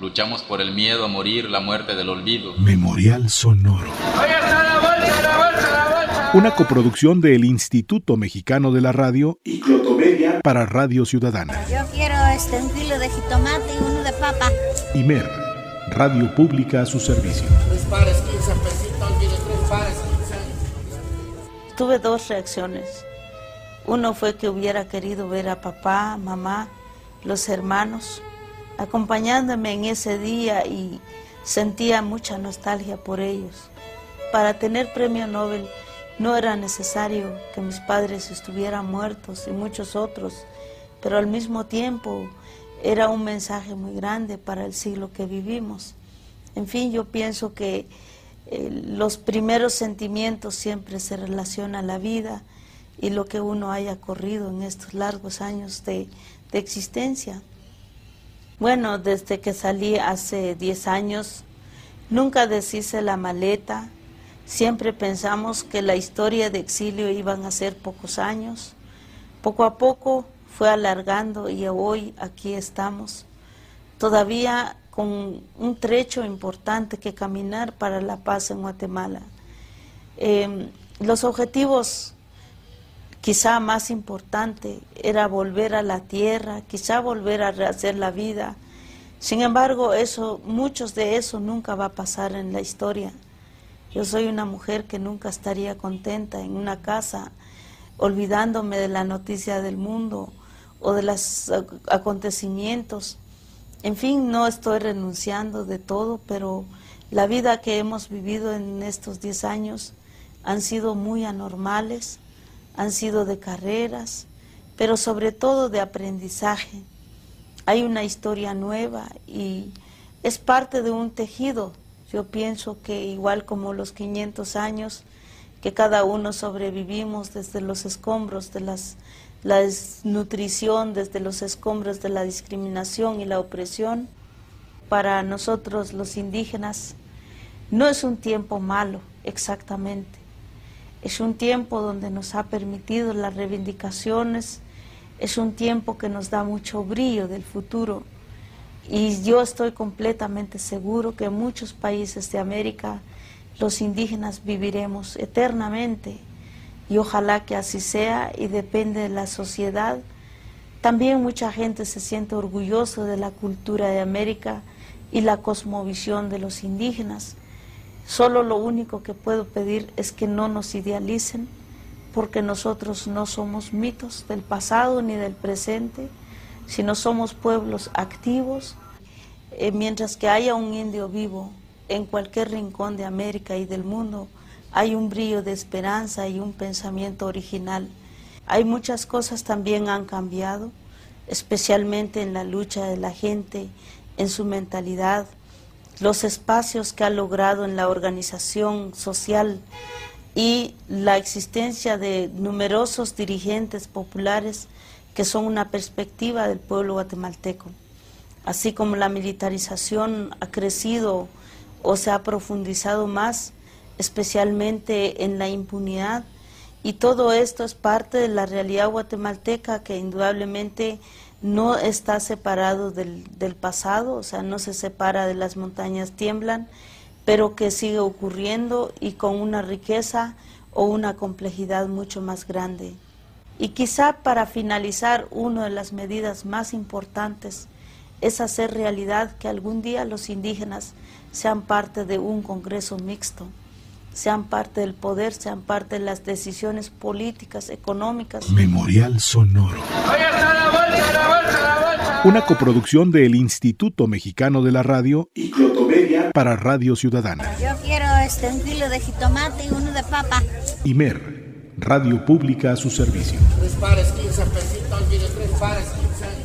Luchamos por el miedo a morir, la muerte del olvido. Memorial Sonoro. Una coproducción del Instituto Mexicano de la Radio y Clotomedia para Radio Ciudadana. Yo quiero este, un kilo de jitomate y uno de papa. IMER, Radio Pública a su servicio. Tres pares, 15 pesitos, mire, tres pares, 15. Tuve dos reacciones. Uno fue que hubiera querido ver a papá, mamá, los hermanos, acompañándome en ese día y sentía mucha nostalgia por ellos. Para tener premio Nobel no era necesario que mis padres estuvieran muertos y muchos otros, pero al mismo tiempo era un mensaje muy grande para el siglo que vivimos. En fin, yo pienso que eh, los primeros sentimientos siempre se relacionan a la vida y lo que uno haya corrido en estos largos años de, de existencia. Bueno, desde que salí hace 10 años, nunca deshice la maleta, Siempre pensamos que la historia de exilio iban a ser pocos años. Poco a poco fue alargando y hoy aquí estamos, todavía con un trecho importante que caminar para la paz en Guatemala. Em, los objetivos quizá más importante era volver a la tierra, quizá volver a rehacer la vida. Sin embargo, eso, muchos de eso nunca va a pasar en la historia. Yo soy una mujer que nunca estaría contenta en una casa olvidándome de la noticia del mundo o de los acontecimientos. En fin, no estoy renunciando de todo, pero la vida que hemos vivido en estos 10 años han sido muy anormales, han sido de carreras, pero sobre todo de aprendizaje. Hay una historia nueva y es parte de un tejido yo pienso que igual como los 500 años que cada uno sobrevivimos desde los escombros de las, la desnutrición, desde los escombros de la discriminación y la opresión, para nosotros los indígenas no es un tiempo malo exactamente, es un tiempo donde nos ha permitido las reivindicaciones, es un tiempo que nos da mucho brillo del futuro y yo estoy completamente seguro que en muchos países de América los indígenas viviremos eternamente y ojalá que así sea y depende de la sociedad. También mucha gente se siente orgulloso de la cultura de América y la cosmovisión de los indígenas. Solo lo único que puedo pedir es que no nos idealicen, porque nosotros no somos mitos del pasado ni del presente, si no somos pueblos activos, eh, mientras que haya un indio vivo en cualquier rincón de América y del mundo, hay un brillo de esperanza y un pensamiento original. Hay muchas cosas también han cambiado, especialmente en la lucha de la gente, en su mentalidad, los espacios que ha logrado en la organización social y la existencia de numerosos dirigentes populares que son una perspectiva del pueblo guatemalteco. Así como la militarización ha crecido o se ha profundizado más, especialmente en la impunidad, y todo esto es parte de la realidad guatemalteca que indudablemente no está separado del, del, pasado, o sea, no se separa de las montañas tiemblan, pero que sigue ocurriendo y con una riqueza o una complejidad mucho más grande. Y quizá para finalizar, una de las medidas más importantes es hacer realidad que algún día los indígenas sean parte de un Congreso mixto, sean parte del poder, sean parte de las decisiones políticas, económicas. Memorial Sonoro. Una coproducción del Instituto Mexicano de la Radio y Clotomedia para Radio Ciudadana. Yo quiero este, un kilo de jitomate y uno de papa. IMER Radio Pública a su servicio. Tres pares, 15 pesitos, mire, tres pares, 15